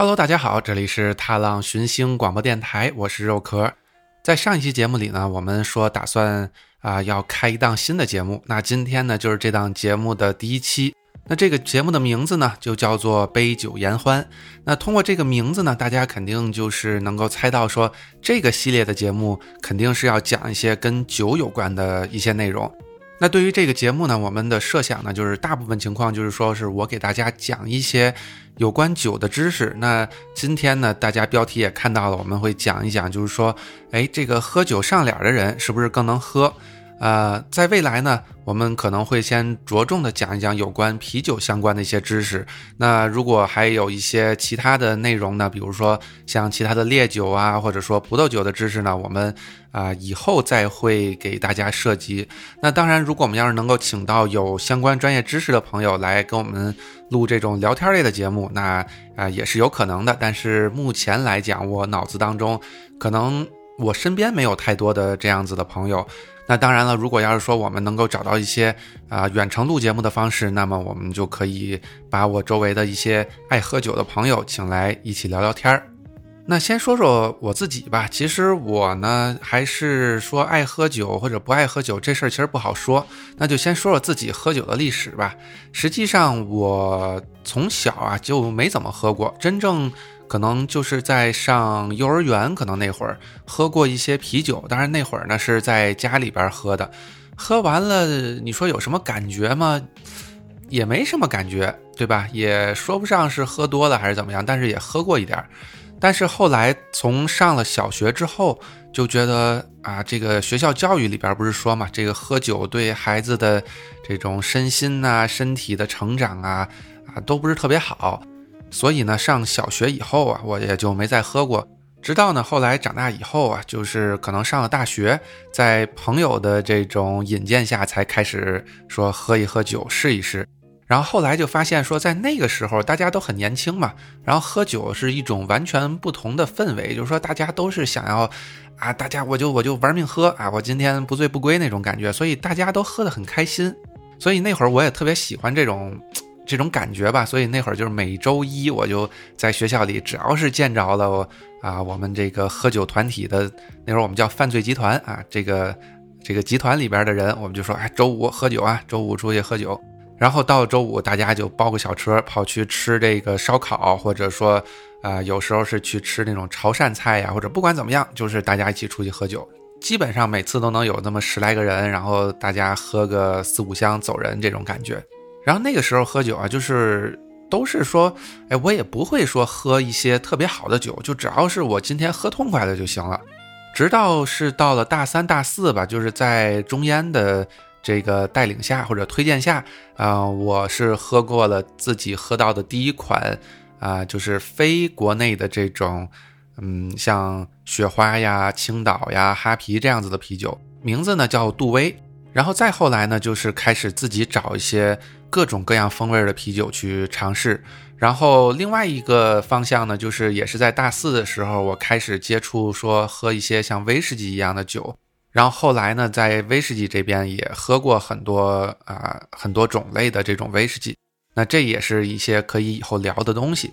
Hello，大家好，这里是踏浪寻星广播电台，我是肉壳。在上一期节目里呢，我们说打算啊要开一档新的节目，那今天呢就是这档节目的第一期。那这个节目的名字呢就叫做杯酒言欢。那通过这个名字呢，大家肯定就是能够猜到说这个系列的节目肯定是要讲一些跟酒有关的一些内容。那对于这个节目呢，我们的设想呢，就是大部分情况就是说是我给大家讲一些有关酒的知识。那今天呢，大家标题也看到了，我们会讲一讲，就是说，哎，这个喝酒上脸的人是不是更能喝？呃，在未来呢，我们可能会先着重的讲一讲有关啤酒相关的一些知识。那如果还有一些其他的内容呢，比如说像其他的烈酒啊，或者说葡萄酒的知识呢，我们啊以后再会给大家涉及。那当然，如果我们要是能够请到有相关专业知识的朋友来跟我们录这种聊天类的节目，那啊也是有可能的。但是目前来讲，我脑子当中可能我身边没有太多的这样子的朋友。那当然了，如果要是说我们能够找到一些啊远程录节目的方式，那么我们就可以把我周围的一些爱喝酒的朋友请来一起聊聊天儿。那先说说我自己吧，其实我呢还是说爱喝酒或者不爱喝酒这事儿其实不好说，那就先说说自己喝酒的历史吧。实际上我从小啊就没怎么喝过，真正。可能就是在上幼儿园，可能那会儿喝过一些啤酒，当然那会儿呢是在家里边喝的，喝完了你说有什么感觉吗？也没什么感觉，对吧？也说不上是喝多了还是怎么样，但是也喝过一点。但是后来从上了小学之后，就觉得啊，这个学校教育里边不是说嘛，这个喝酒对孩子的这种身心呐、身体的成长啊啊都不是特别好。所以呢，上小学以后啊，我也就没再喝过。直到呢后来长大以后啊，就是可能上了大学，在朋友的这种引荐下，才开始说喝一喝酒，试一试。然后后来就发现说，在那个时候大家都很年轻嘛，然后喝酒是一种完全不同的氛围，就是说大家都是想要啊，大家我就我就玩命喝啊，我今天不醉不归那种感觉，所以大家都喝得很开心。所以那会儿我也特别喜欢这种。这种感觉吧，所以那会儿就是每周一我就在学校里，只要是见着了啊，我们这个喝酒团体的那会儿我们叫犯罪集团啊，这个这个集团里边的人，我们就说哎，周五喝酒啊，周五出去喝酒。然后到周五，大家就包个小车跑去吃这个烧烤，或者说啊，有时候是去吃那种潮汕菜呀，或者不管怎么样，就是大家一起出去喝酒。基本上每次都能有那么十来个人，然后大家喝个四五箱走人这种感觉。然后那个时候喝酒啊，就是都是说，哎，我也不会说喝一些特别好的酒，就只要是我今天喝痛快了就行了。直到是到了大三、大四吧，就是在中烟的这个带领下或者推荐下，啊，我是喝过了自己喝到的第一款，啊，就是非国内的这种，嗯，像雪花呀、青岛呀、哈啤这样子的啤酒，名字呢叫杜威。然后再后来呢，就是开始自己找一些各种各样风味的啤酒去尝试。然后另外一个方向呢，就是也是在大四的时候，我开始接触说喝一些像威士忌一样的酒。然后后来呢，在威士忌这边也喝过很多啊很多种类的这种威士忌。那这也是一些可以以后聊的东西。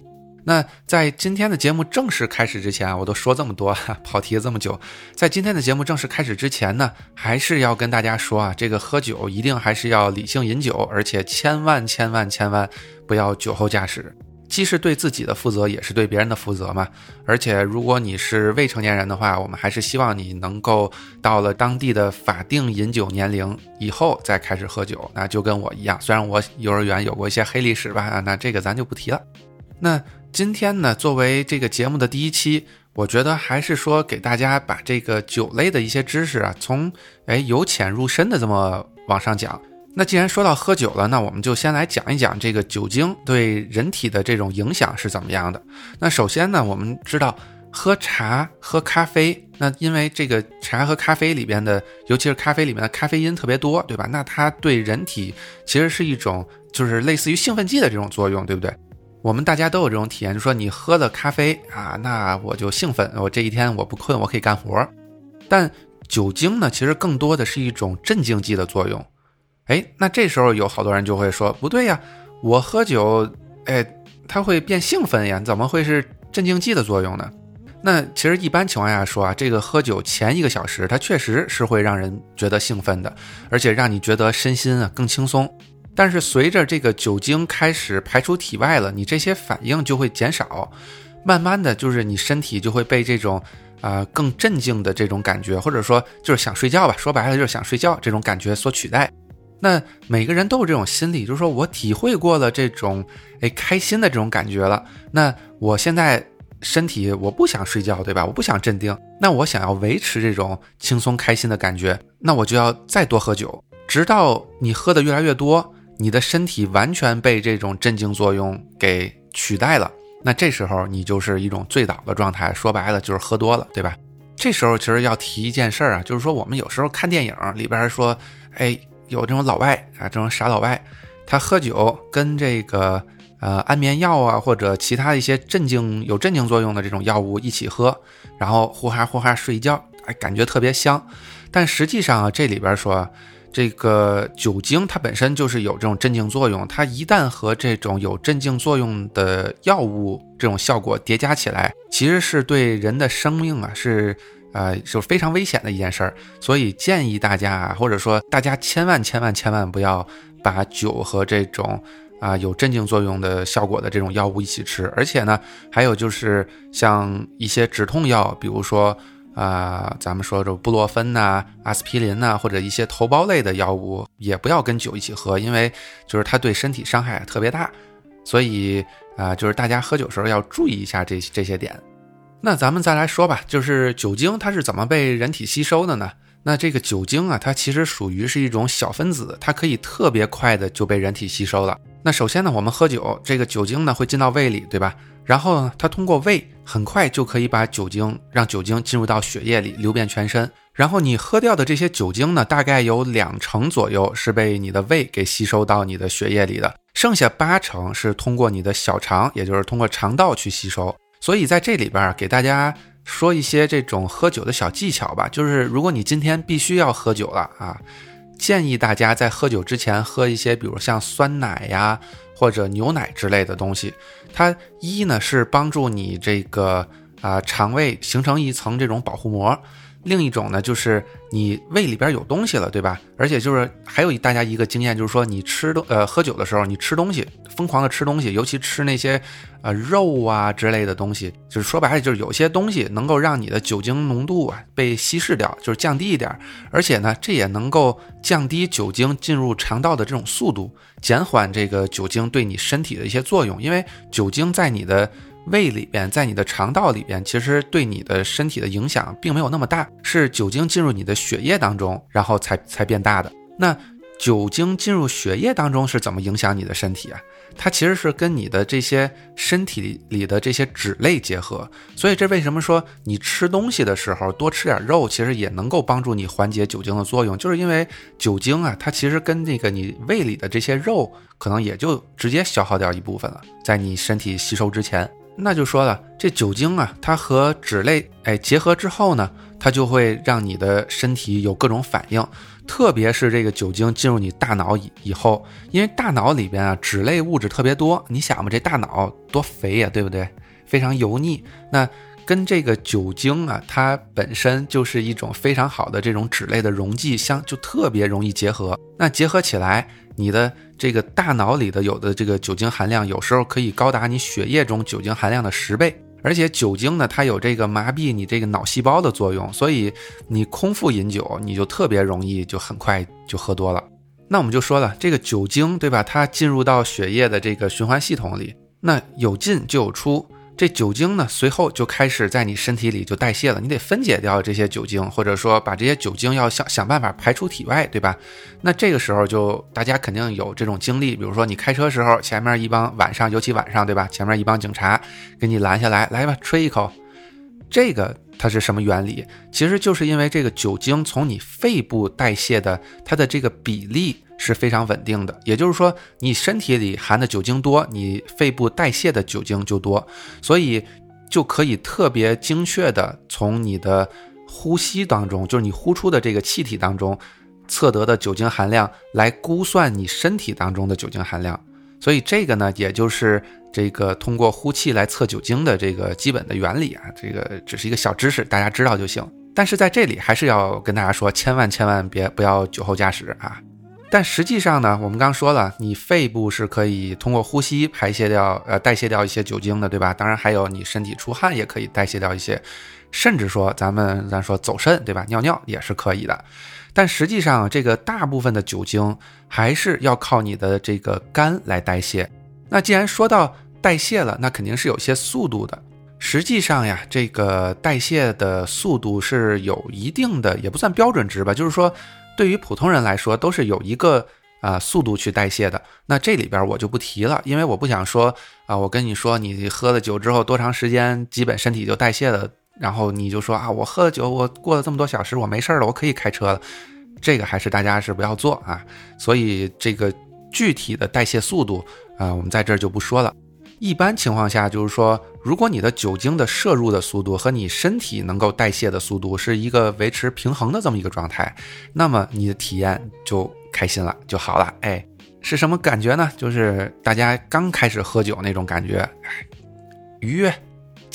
那在今天的节目正式开始之前啊，我都说这么多，跑题了这么久，在今天的节目正式开始之前呢，还是要跟大家说啊，这个喝酒一定还是要理性饮酒，而且千万千万千万不要酒后驾驶，既是对自己的负责，也是对别人的负责嘛。而且如果你是未成年人的话，我们还是希望你能够到了当地的法定饮酒年龄以后再开始喝酒。那就跟我一样，虽然我幼儿园有过一些黑历史吧，那这个咱就不提了。那。今天呢，作为这个节目的第一期，我觉得还是说给大家把这个酒类的一些知识啊，从哎由浅入深的这么往上讲。那既然说到喝酒了，那我们就先来讲一讲这个酒精对人体的这种影响是怎么样的。那首先呢，我们知道喝茶、喝咖啡，那因为这个茶和咖啡里边的，尤其是咖啡里面的咖啡因特别多，对吧？那它对人体其实是一种就是类似于兴奋剂的这种作用，对不对？我们大家都有这种体验，就说你喝了咖啡啊，那我就兴奋，我这一天我不困，我可以干活。但酒精呢，其实更多的是一种镇静剂的作用。哎，那这时候有好多人就会说，不对呀，我喝酒，哎，它会变兴奋呀，怎么会是镇静剂的作用呢？那其实一般情况下说啊，这个喝酒前一个小时，它确实是会让人觉得兴奋的，而且让你觉得身心啊更轻松。但是随着这个酒精开始排出体外了，你这些反应就会减少，慢慢的就是你身体就会被这种啊更镇静的这种感觉，或者说就是想睡觉吧，说白了就是想睡觉这种感觉所取代。那每个人都有这种心理，就是说我体会过了这种哎开心的这种感觉了，那我现在。身体我不想睡觉，对吧？我不想镇定，那我想要维持这种轻松开心的感觉，那我就要再多喝酒，直到你喝的越来越多，你的身体完全被这种镇静作用给取代了。那这时候你就是一种醉倒的状态，说白了就是喝多了，对吧？这时候其实要提一件事儿啊，就是说我们有时候看电影里边说，哎，有这种老外啊，这种傻老外，他喝酒跟这个。呃，安眠药啊，或者其他一些镇静有镇静作用的这种药物一起喝，然后呼哈呼哈睡觉，哎，感觉特别香。但实际上啊，这里边说，这个酒精它本身就是有这种镇静作用，它一旦和这种有镇静作用的药物这种效果叠加起来，其实是对人的生命啊是呃是非常危险的一件事儿。所以建议大家啊，或者说大家千万千万千万不要把酒和这种。啊，有镇静作用的效果的这种药物一起吃，而且呢，还有就是像一些止痛药，比如说啊，咱们说这布洛芬呐、阿司匹林呐，或者一些头孢类的药物，也不要跟酒一起喝，因为就是它对身体伤害特别大。所以啊，就是大家喝酒时候要注意一下这这些点。那咱们再来说吧，就是酒精它是怎么被人体吸收的呢？那这个酒精啊，它其实属于是一种小分子，它可以特别快的就被人体吸收了。那首先呢，我们喝酒，这个酒精呢会进到胃里，对吧？然后呢，它通过胃很快就可以把酒精让酒精进入到血液里，流遍全身。然后你喝掉的这些酒精呢，大概有两成左右是被你的胃给吸收到你的血液里的，剩下八成是通过你的小肠，也就是通过肠道去吸收。所以在这里边儿给大家说一些这种喝酒的小技巧吧，就是如果你今天必须要喝酒了啊。建议大家在喝酒之前喝一些，比如像酸奶呀或者牛奶之类的东西。它一呢是帮助你这个啊肠胃形成一层这种保护膜。另一种呢，就是你胃里边有东西了，对吧？而且就是还有大家一个经验，就是说你吃东呃喝酒的时候，你吃东西疯狂的吃东西，尤其吃那些呃肉啊之类的东西，就是说白了就是有些东西能够让你的酒精浓度啊被稀释掉，就是降低一点。而且呢，这也能够降低酒精进入肠道的这种速度，减缓这个酒精对你身体的一些作用，因为酒精在你的。胃里边，在你的肠道里边，其实对你的身体的影响并没有那么大，是酒精进入你的血液当中，然后才才变大的。那酒精进入血液当中是怎么影响你的身体啊？它其实是跟你的这些身体里的这些脂类结合，所以这为什么说你吃东西的时候多吃点肉，其实也能够帮助你缓解酒精的作用，就是因为酒精啊，它其实跟那个你胃里的这些肉，可能也就直接消耗掉一部分了，在你身体吸收之前。那就说了，这酒精啊，它和脂类哎结合之后呢，它就会让你的身体有各种反应，特别是这个酒精进入你大脑以以后，因为大脑里边啊脂类物质特别多，你想嘛，这大脑多肥呀，对不对？非常油腻。那跟这个酒精啊，它本身就是一种非常好的这种脂类的溶剂，相就特别容易结合。那结合起来，你的。这个大脑里的有的这个酒精含量，有时候可以高达你血液中酒精含量的十倍。而且酒精呢，它有这个麻痹你这个脑细胞的作用，所以你空腹饮酒，你就特别容易就很快就喝多了。那我们就说了，这个酒精对吧？它进入到血液的这个循环系统里，那有进就有出。这酒精呢，随后就开始在你身体里就代谢了，你得分解掉这些酒精，或者说把这些酒精要想想办法排出体外，对吧？那这个时候就大家肯定有这种经历，比如说你开车时候，前面一帮晚上，尤其晚上，对吧？前面一帮警察给你拦下来，来吧，吹一口，这个它是什么原理？其实就是因为这个酒精从你肺部代谢的它的这个比例。是非常稳定的，也就是说，你身体里含的酒精多，你肺部代谢的酒精就多，所以就可以特别精确的从你的呼吸当中，就是你呼出的这个气体当中测得的酒精含量来估算你身体当中的酒精含量。所以这个呢，也就是这个通过呼气来测酒精的这个基本的原理啊，这个只是一个小知识，大家知道就行。但是在这里还是要跟大家说，千万千万别不要酒后驾驶啊！但实际上呢，我们刚说了，你肺部是可以通过呼吸排泄掉，呃，代谢掉一些酒精的，对吧？当然还有你身体出汗也可以代谢掉一些，甚至说咱们咱说走肾，对吧？尿尿也是可以的。但实际上，这个大部分的酒精还是要靠你的这个肝来代谢。那既然说到代谢了，那肯定是有些速度的。实际上呀，这个代谢的速度是有一定的，也不算标准值吧，就是说。对于普通人来说，都是有一个啊速度去代谢的。那这里边我就不提了，因为我不想说啊，我跟你说，你喝了酒之后多长时间，基本身体就代谢了，然后你就说啊，我喝了酒，我过了这么多小时，我没事了，我可以开车了。这个还是大家是不要做啊。所以这个具体的代谢速度啊，我们在这儿就不说了。一般情况下，就是说，如果你的酒精的摄入的速度和你身体能够代谢的速度是一个维持平衡的这么一个状态，那么你的体验就开心了，就好了。哎，是什么感觉呢？就是大家刚开始喝酒那种感觉，愉悦、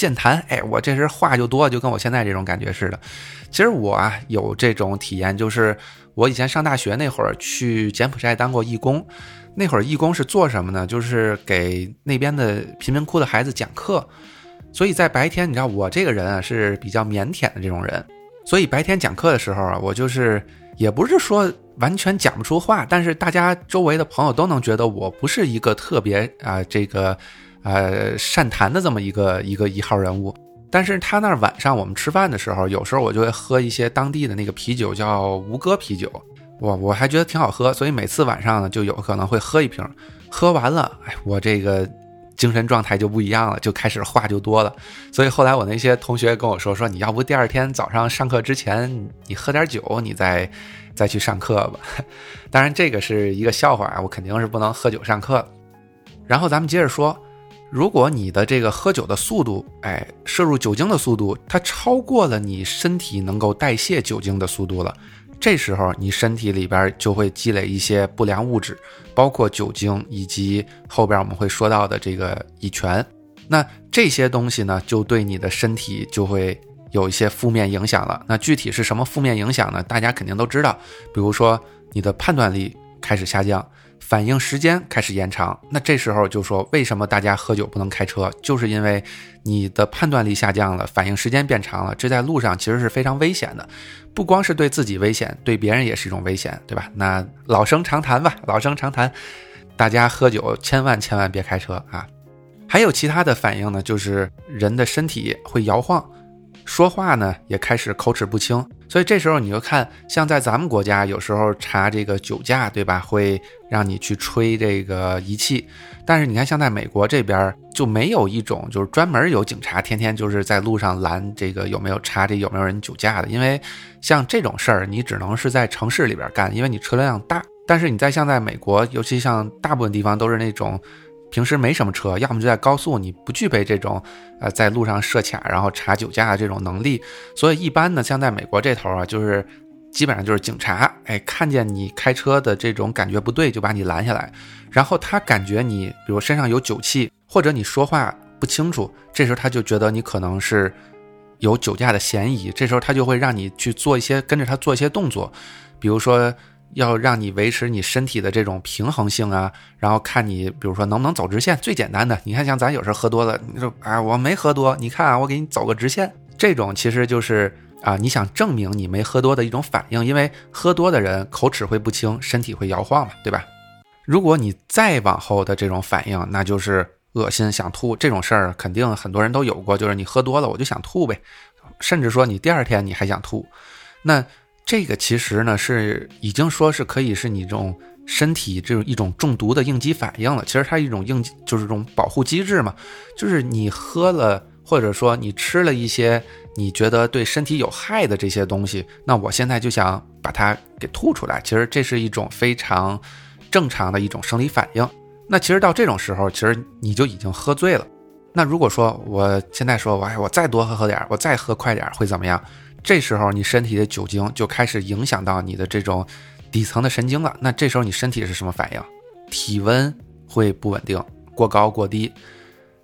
健谈。哎，我这人话就多，就跟我现在这种感觉似的。其实我啊有这种体验，就是我以前上大学那会儿去柬埔寨当过义工。那会儿义工是做什么呢？就是给那边的贫民窟的孩子讲课，所以在白天，你知道我这个人啊是比较腼腆的这种人，所以白天讲课的时候啊，我就是也不是说完全讲不出话，但是大家周围的朋友都能觉得我不是一个特别啊这个呃善谈的这么一个一个一号人物。但是他那儿晚上我们吃饭的时候，有时候我就会喝一些当地的那个啤酒，叫吴哥啤酒。我我还觉得挺好喝，所以每次晚上呢就有可能会喝一瓶，喝完了，哎，我这个精神状态就不一样了，就开始话就多了。所以后来我那些同学跟我说，说你要不第二天早上上课之前你喝点酒，你再再去上课吧。当然这个是一个笑话啊，我肯定是不能喝酒上课。然后咱们接着说，如果你的这个喝酒的速度，哎，摄入酒精的速度，它超过了你身体能够代谢酒精的速度了。这时候，你身体里边就会积累一些不良物质，包括酒精以及后边我们会说到的这个乙醛。那这些东西呢，就对你的身体就会有一些负面影响了。那具体是什么负面影响呢？大家肯定都知道，比如说你的判断力开始下降。反应时间开始延长，那这时候就说为什么大家喝酒不能开车，就是因为你的判断力下降了，反应时间变长了，这在路上其实是非常危险的，不光是对自己危险，对别人也是一种危险，对吧？那老生常谈吧，老生常谈，大家喝酒千万千万别开车啊！还有其他的反应呢，就是人的身体会摇晃。说话呢也开始口齿不清，所以这时候你就看，像在咱们国家有时候查这个酒驾，对吧？会让你去吹这个仪器，但是你看像在美国这边就没有一种就是专门有警察天天就是在路上拦这个有没有查这有没有人酒驾的，因为像这种事儿你只能是在城市里边干，因为你车流量大。但是你在像在美国，尤其像大部分地方都是那种。平时没什么车，要么就在高速，你不具备这种，呃，在路上设卡然后查酒驾的这种能力，所以一般呢，像在美国这头啊，就是基本上就是警察，哎，看见你开车的这种感觉不对，就把你拦下来，然后他感觉你，比如身上有酒气，或者你说话不清楚，这时候他就觉得你可能是有酒驾的嫌疑，这时候他就会让你去做一些跟着他做一些动作，比如说。要让你维持你身体的这种平衡性啊，然后看你，比如说能不能走直线。最简单的，你看像咱有时候喝多了，你说啊我没喝多，你看啊我给你走个直线，这种其实就是啊你想证明你没喝多的一种反应，因为喝多的人口齿会不清，身体会摇晃嘛，对吧？如果你再往后的这种反应，那就是恶心想吐这种事儿，肯定很多人都有过，就是你喝多了我就想吐呗，甚至说你第二天你还想吐，那。这个其实呢是已经说是可以是你这种身体这种一种中毒的应激反应了。其实它一种应就是这种保护机制嘛，就是你喝了或者说你吃了一些你觉得对身体有害的这些东西，那我现在就想把它给吐出来。其实这是一种非常正常的一种生理反应。那其实到这种时候，其实你就已经喝醉了。那如果说我现在说我哎我再多喝喝点，我再喝快点会怎么样？这时候，你身体的酒精就开始影响到你的这种底层的神经了。那这时候，你身体是什么反应？体温会不稳定，过高过低，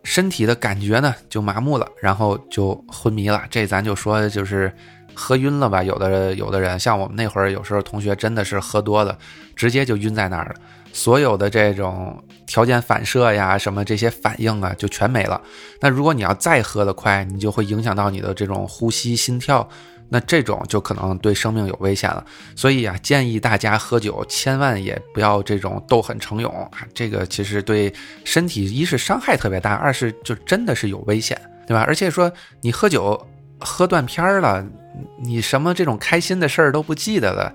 身体的感觉呢就麻木了，然后就昏迷了。这咱就说就是喝晕了吧。有的有的人像我们那会儿，有时候同学真的是喝多了，直接就晕在那儿了。所有的这种条件反射呀，什么这些反应啊，就全没了。那如果你要再喝得快，你就会影响到你的这种呼吸、心跳，那这种就可能对生命有危险了。所以啊，建议大家喝酒千万也不要这种斗狠成勇啊，这个其实对身体一是伤害特别大，二是就真的是有危险，对吧？而且说你喝酒喝断片儿了，你什么这种开心的事儿都不记得了，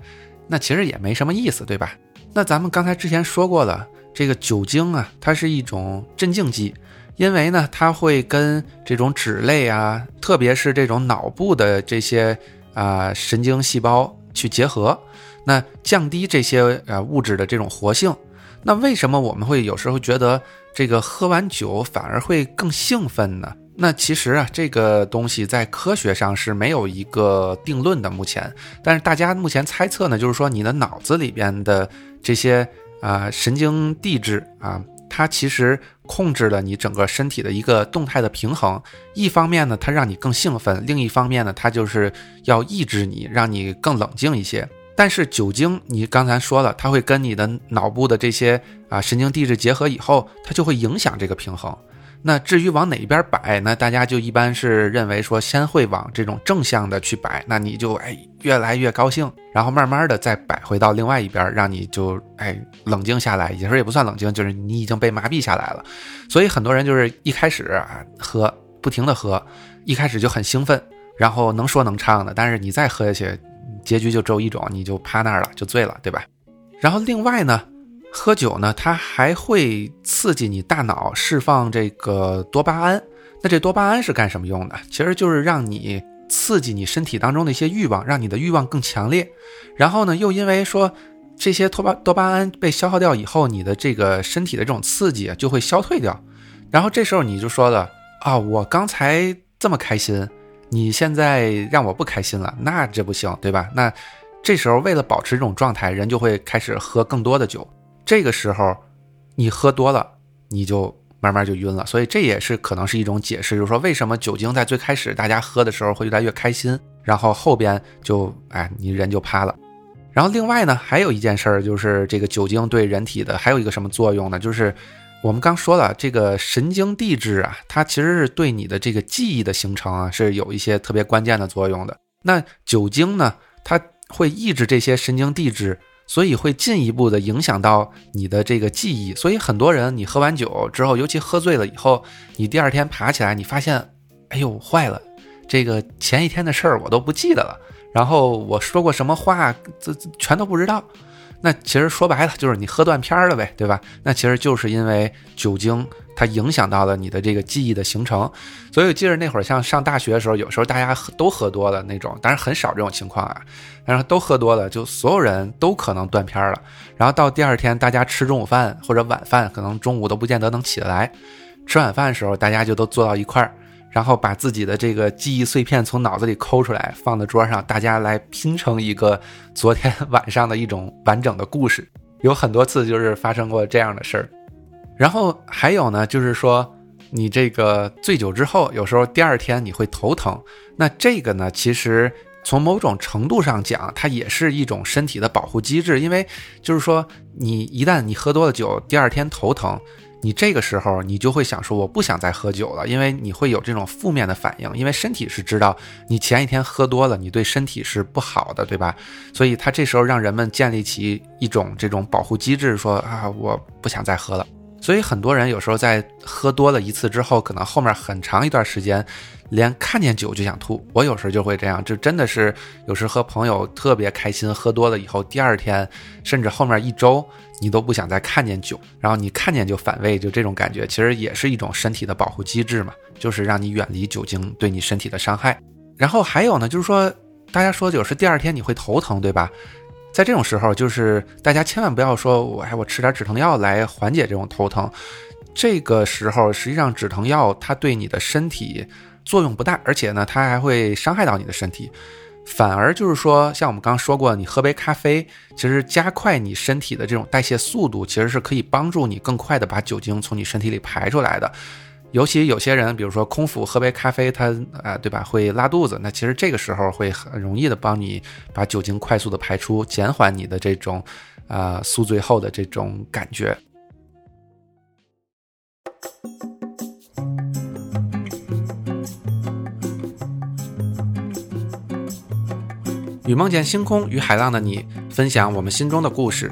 那其实也没什么意思，对吧？那咱们刚才之前说过了，这个酒精啊，它是一种镇静剂，因为呢，它会跟这种脂类啊，特别是这种脑部的这些啊神经细胞去结合，那降低这些呃物质的这种活性。那为什么我们会有时候觉得这个喝完酒反而会更兴奋呢？那其实啊，这个东西在科学上是没有一个定论的，目前。但是大家目前猜测呢，就是说你的脑子里边的这些啊神经递质啊，它其实控制了你整个身体的一个动态的平衡。一方面呢，它让你更兴奋；另一方面呢，它就是要抑制你，让你更冷静一些。但是酒精，你刚才说了，它会跟你的脑部的这些啊神经递质结合以后，它就会影响这个平衡。那至于往哪一边摆，那大家就一般是认为说，先会往这种正向的去摆，那你就哎越来越高兴，然后慢慢的再摆回到另外一边，让你就哎冷静下来。有时候也不算冷静，就是你已经被麻痹下来了。所以很多人就是一开始啊喝，不停的喝，一开始就很兴奋，然后能说能唱的，但是你再喝下去，结局就只有一种，你就趴那儿了，就醉了，对吧？然后另外呢。喝酒呢，它还会刺激你大脑释放这个多巴胺。那这多巴胺是干什么用的？其实就是让你刺激你身体当中的一些欲望，让你的欲望更强烈。然后呢，又因为说这些多巴多巴胺被消耗掉以后，你的这个身体的这种刺激就会消退掉。然后这时候你就说了啊，我刚才这么开心，你现在让我不开心了，那这不行，对吧？那这时候为了保持这种状态，人就会开始喝更多的酒。这个时候，你喝多了，你就慢慢就晕了。所以这也是可能是一种解释，就是说为什么酒精在最开始大家喝的时候会越来越开心，然后后边就哎你人就趴了。然后另外呢，还有一件事儿就是这个酒精对人体的还有一个什么作用呢？就是我们刚说了，这个神经递质啊，它其实是对你的这个记忆的形成啊是有一些特别关键的作用的。那酒精呢，它会抑制这些神经递质。所以会进一步的影响到你的这个记忆，所以很多人你喝完酒之后，尤其喝醉了以后，你第二天爬起来，你发现，哎呦坏了，这个前一天的事儿我都不记得了，然后我说过什么话，这全都不知道。那其实说白了就是你喝断片了呗，对吧？那其实就是因为酒精它影响到了你的这个记忆的形成。所以我记得那会儿像上大学的时候，有时候大家都喝多了那种，当然很少这种情况啊。然后都喝多了，就所有人都可能断片了。然后到第二天，大家吃中午饭或者晚饭，可能中午都不见得能起得来。吃晚饭的时候，大家就都坐到一块儿。然后把自己的这个记忆碎片从脑子里抠出来，放在桌上，大家来拼成一个昨天晚上的一种完整的故事。有很多次就是发生过这样的事儿。然后还有呢，就是说你这个醉酒之后，有时候第二天你会头疼。那这个呢，其实从某种程度上讲，它也是一种身体的保护机制，因为就是说你一旦你喝多了酒，第二天头疼。你这个时候，你就会想说，我不想再喝酒了，因为你会有这种负面的反应，因为身体是知道你前一天喝多了，你对身体是不好的，对吧？所以他这时候让人们建立起一种这种保护机制，说啊，我不想再喝了。所以很多人有时候在喝多了一次之后，可能后面很长一段时间，连看见酒就想吐。我有时候就会这样，就真的是有时和朋友特别开心，喝多了以后，第二天甚至后面一周，你都不想再看见酒，然后你看见就反胃，就这种感觉，其实也是一种身体的保护机制嘛，就是让你远离酒精对你身体的伤害。然后还有呢，就是说大家说有时第二天你会头疼，对吧？在这种时候，就是大家千万不要说，我哎，我吃点止疼药来缓解这种头疼。这个时候，实际上止疼药它对你的身体作用不大，而且呢，它还会伤害到你的身体。反而就是说，像我们刚刚说过，你喝杯咖啡，其实加快你身体的这种代谢速度，其实是可以帮助你更快的把酒精从你身体里排出来的。尤其有些人，比如说空腹喝杯咖啡，他啊，对吧，会拉肚子，那其实这个时候会很容易的帮你把酒精快速的排出，减缓你的这种啊宿醉后的这种感觉。与梦见星空，与海浪的你分享我们心中的故事。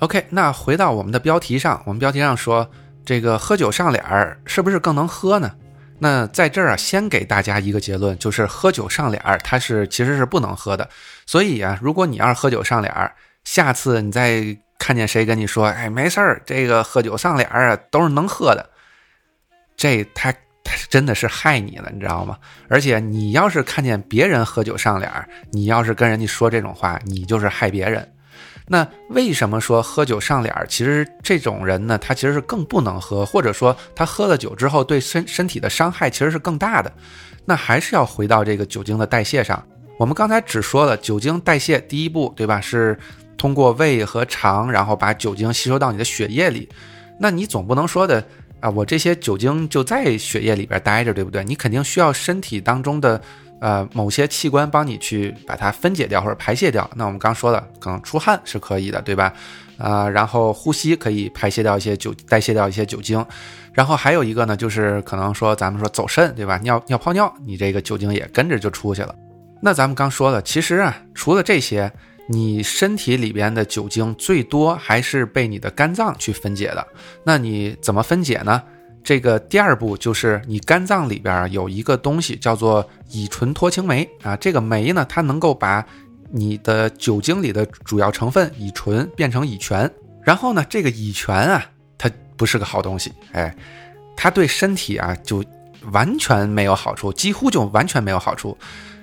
OK，那回到我们的标题上，我们标题上说这个喝酒上脸儿是不是更能喝呢？那在这儿啊，先给大家一个结论，就是喝酒上脸儿它是其实是不能喝的。所以啊，如果你要是喝酒上脸儿，下次你再看见谁跟你说，哎，没事儿，这个喝酒上脸儿啊都是能喝的，这他他真的是害你了，你知道吗？而且你要是看见别人喝酒上脸儿，你要是跟人家说这种话，你就是害别人。那为什么说喝酒上脸儿？其实这种人呢，他其实是更不能喝，或者说他喝了酒之后对身身体的伤害其实是更大的。那还是要回到这个酒精的代谢上。我们刚才只说了酒精代谢第一步，对吧？是通过胃和肠，然后把酒精吸收到你的血液里。那你总不能说的啊，我这些酒精就在血液里边待着，对不对？你肯定需要身体当中的。呃，某些器官帮你去把它分解掉或者排泄掉。那我们刚说了，可能出汗是可以的，对吧？啊，然后呼吸可以排泄掉一些酒，代谢掉一些酒精。然后还有一个呢，就是可能说咱们说走肾，对吧？尿尿泡尿，你这个酒精也跟着就出去了。那咱们刚说了，其实啊，除了这些，你身体里边的酒精最多还是被你的肝脏去分解的。那你怎么分解呢？这个第二步就是你肝脏里边有一个东西叫做乙醇脱氢酶啊，这个酶呢，它能够把你的酒精里的主要成分乙醇变成乙醛，然后呢，这个乙醛啊，它不是个好东西，哎，它对身体啊就完全没有好处，几乎就完全没有好处。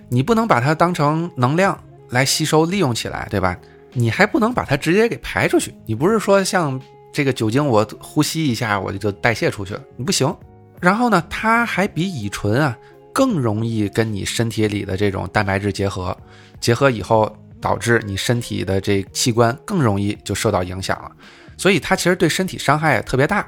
你不能把它当成能量来吸收利用起来，对吧？你还不能把它直接给排出去，你不是说像。这个酒精我呼吸一下，我就就代谢出去了，你不行。然后呢，它还比乙醇啊更容易跟你身体里的这种蛋白质结合，结合以后导致你身体的这器官更容易就受到影响了。所以它其实对身体伤害特别大，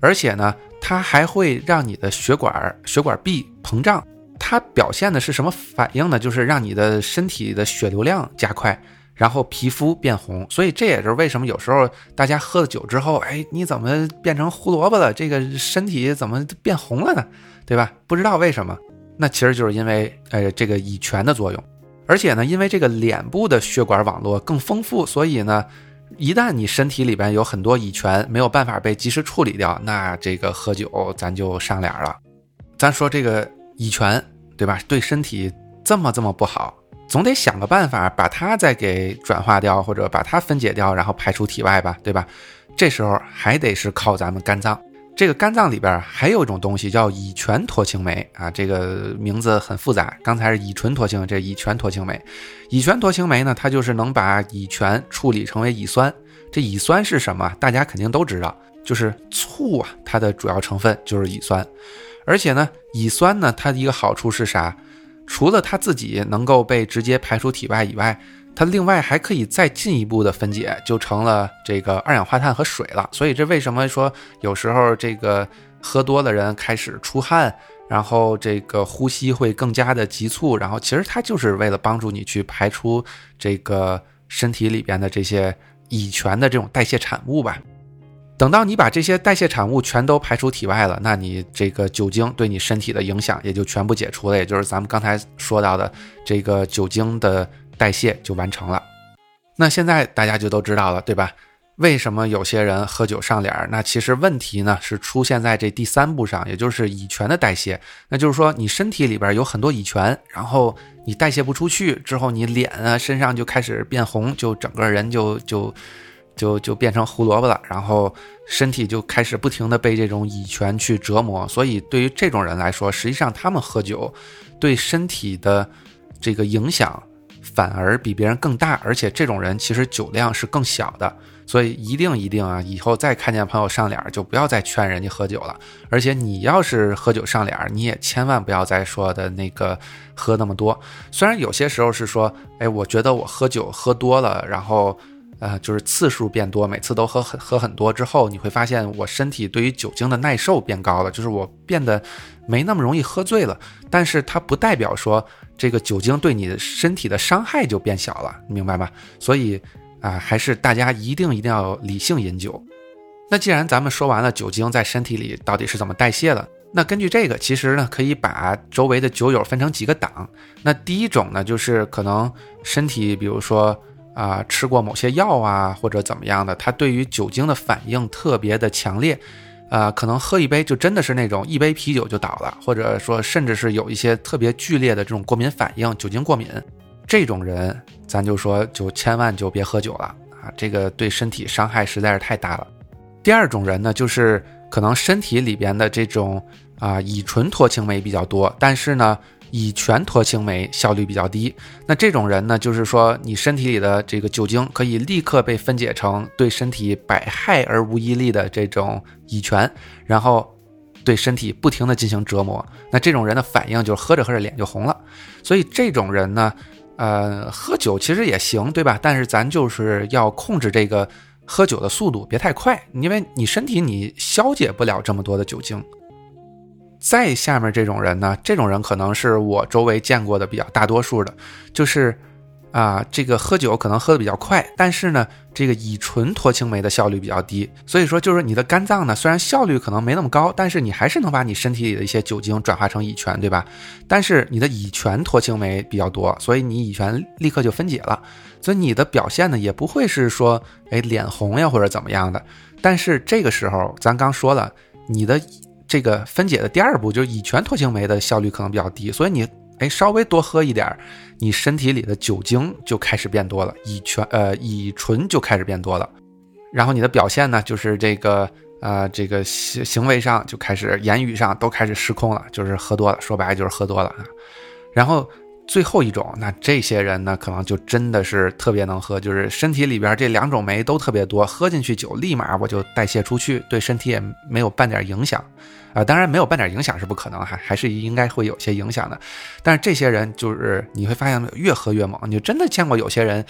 而且呢，它还会让你的血管血管壁膨胀。它表现的是什么反应呢？就是让你的身体的血流量加快。然后皮肤变红，所以这也是为什么有时候大家喝了酒之后，哎，你怎么变成胡萝卜了？这个身体怎么变红了呢？对吧？不知道为什么，那其实就是因为呃这个乙醛的作用，而且呢，因为这个脸部的血管网络更丰富，所以呢，一旦你身体里边有很多乙醛没有办法被及时处理掉，那这个喝酒咱就上脸了。咱说这个乙醛，对吧？对身体这么这么不好。总得想个办法把它再给转化掉，或者把它分解掉，然后排出体外吧，对吧？这时候还得是靠咱们肝脏。这个肝脏里边还有一种东西叫乙醛脱氢酶啊，这个名字很复杂。刚才是乙醇脱氢，这乙醛脱氢酶。乙醛脱氢酶呢，它就是能把乙醛处理成为乙酸。这乙酸是什么？大家肯定都知道，就是醋啊，它的主要成分就是乙酸。而且呢，乙酸呢，它的一个好处是啥？除了它自己能够被直接排出体外以外，它另外还可以再进一步的分解，就成了这个二氧化碳和水了。所以这为什么说有时候这个喝多的人开始出汗，然后这个呼吸会更加的急促，然后其实它就是为了帮助你去排出这个身体里边的这些乙醛的这种代谢产物吧。等到你把这些代谢产物全都排出体外了，那你这个酒精对你身体的影响也就全部解除了，也就是咱们刚才说到的这个酒精的代谢就完成了。那现在大家就都知道了，对吧？为什么有些人喝酒上脸儿？那其实问题呢是出现在这第三步上，也就是乙醛的代谢。那就是说，你身体里边有很多乙醛，然后你代谢不出去之后，你脸啊身上就开始变红，就整个人就就就就变成胡萝卜了，然后身体就开始不停的被这种乙醛去折磨。所以对于这种人来说，实际上他们喝酒对身体的这个影响反而比别人更大，而且这种人其实酒量是更小的。所以一定一定啊，以后再看见朋友上脸，就不要再劝人家喝酒了。而且你要是喝酒上脸，你也千万不要再说的那个喝那么多。虽然有些时候是说，哎，我觉得我喝酒喝多了，然后呃，就是次数变多，每次都喝很喝很多之后，你会发现我身体对于酒精的耐受变高了，就是我变得没那么容易喝醉了。但是它不代表说这个酒精对你的身体的伤害就变小了，明白吗？所以。啊，还是大家一定一定要理性饮酒。那既然咱们说完了酒精在身体里到底是怎么代谢的，那根据这个，其实呢可以把周围的酒友分成几个档。那第一种呢，就是可能身体，比如说啊吃过某些药啊或者怎么样的，他对于酒精的反应特别的强烈，啊，可能喝一杯就真的是那种一杯啤酒就倒了，或者说甚至是有一些特别剧烈的这种过敏反应，酒精过敏。这种人，咱就说就千万就别喝酒了啊！这个对身体伤害实在是太大了。第二种人呢，就是可能身体里边的这种啊乙醇脱氢酶比较多，但是呢乙醛脱氢酶效率比较低。那这种人呢，就是说你身体里的这个酒精可以立刻被分解成对身体百害而无一利的这种乙醛，然后对身体不停的进行折磨。那这种人的反应就是喝着喝着脸就红了。所以这种人呢。呃，喝酒其实也行，对吧？但是咱就是要控制这个喝酒的速度，别太快，因为你身体你消解不了这么多的酒精。再下面这种人呢，这种人可能是我周围见过的比较大多数的，就是。啊，这个喝酒可能喝的比较快，但是呢，这个乙醇脱氢酶的效率比较低，所以说就是你的肝脏呢，虽然效率可能没那么高，但是你还是能把你身体里的一些酒精转化成乙醛，对吧？但是你的乙醛脱氢酶比较多，所以你乙醛立刻就分解了，所以你的表现呢也不会是说哎脸红呀或者怎么样的。但是这个时候咱刚说了，你的这个分解的第二步就是乙醛脱氢酶的效率可能比较低，所以你。哎，稍微多喝一点，你身体里的酒精就开始变多了，乙醛呃乙醇就开始变多了，然后你的表现呢，就是这个呃这个行行为上就开始，言语上都开始失控了，就是喝多了，说白了就是喝多了啊，然后。最后一种，那这些人呢，可能就真的是特别能喝，就是身体里边这两种酶都特别多，喝进去酒立马我就代谢出去，对身体也没有半点影响，啊，当然没有半点影响是不可能，还 还是应该会有些影响的。但是这些人就是你会发现越喝越猛，你就真的见过有些人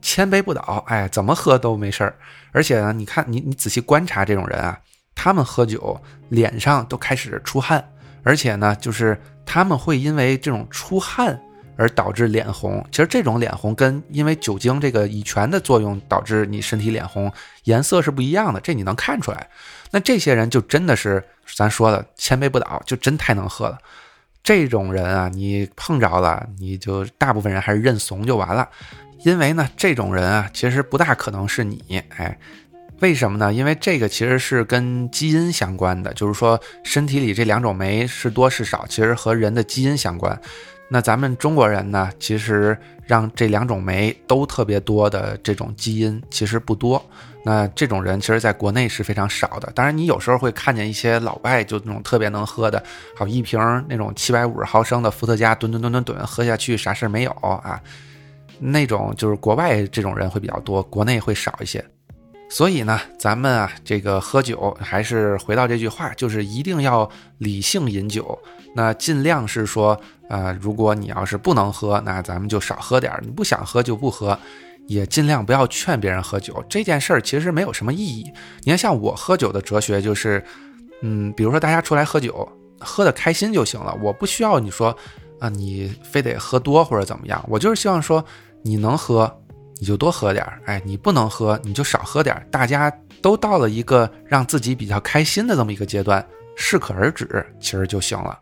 千杯不倒，哎，怎么喝都没事儿。而且呢，你看你你仔细观察这种人啊，他们喝酒脸上都开始出汗，而且呢，就是他们会因为这种出汗。而导致脸红，其实这种脸红跟因为酒精这个乙醛的作用导致你身体脸红颜色是不一样的，这你能看出来。那这些人就真的是咱说的千杯不倒，就真太能喝了。这种人啊，你碰着了，你就大部分人还是认怂就完了。因为呢，这种人啊，其实不大可能是你。哎，为什么呢？因为这个其实是跟基因相关的，就是说身体里这两种酶是多是少，其实和人的基因相关。那咱们中国人呢，其实让这两种酶都特别多的这种基因其实不多。那这种人其实在国内是非常少的。当然，你有时候会看见一些老外，就那种特别能喝的，好一瓶那种七百五十毫升的伏特加，吨吨吨吨吨喝下去啥事没有啊。那种就是国外这种人会比较多，国内会少一些。所以呢，咱们啊，这个喝酒还是回到这句话，就是一定要理性饮酒。那尽量是说，呃，如果你要是不能喝，那咱们就少喝点儿；你不想喝就不喝，也尽量不要劝别人喝酒。这件事儿其实没有什么意义。你看，像我喝酒的哲学就是，嗯，比如说大家出来喝酒，喝的开心就行了。我不需要你说，啊，你非得喝多或者怎么样。我就是希望说，你能喝。你就多喝点儿，哎，你不能喝，你就少喝点儿。大家都到了一个让自己比较开心的这么一个阶段，适可而止，其实就行了。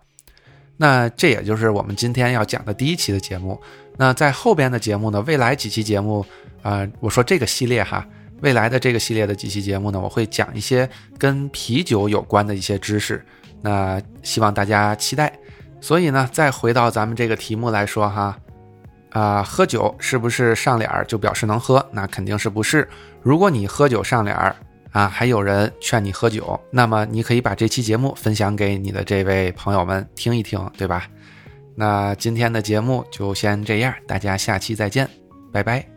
那这也就是我们今天要讲的第一期的节目。那在后边的节目呢，未来几期节目，啊，我说这个系列哈，未来的这个系列的几期节目呢，我会讲一些跟啤酒有关的一些知识，那希望大家期待。所以呢，再回到咱们这个题目来说哈，啊，喝酒是不是上脸儿就表示能喝？那肯定是不是。如果你喝酒上脸儿啊，还有人劝你喝酒，那么你可以把这期节目分享给你的这位朋友们听一听，对吧？那今天的节目就先这样，大家下期再见，拜拜。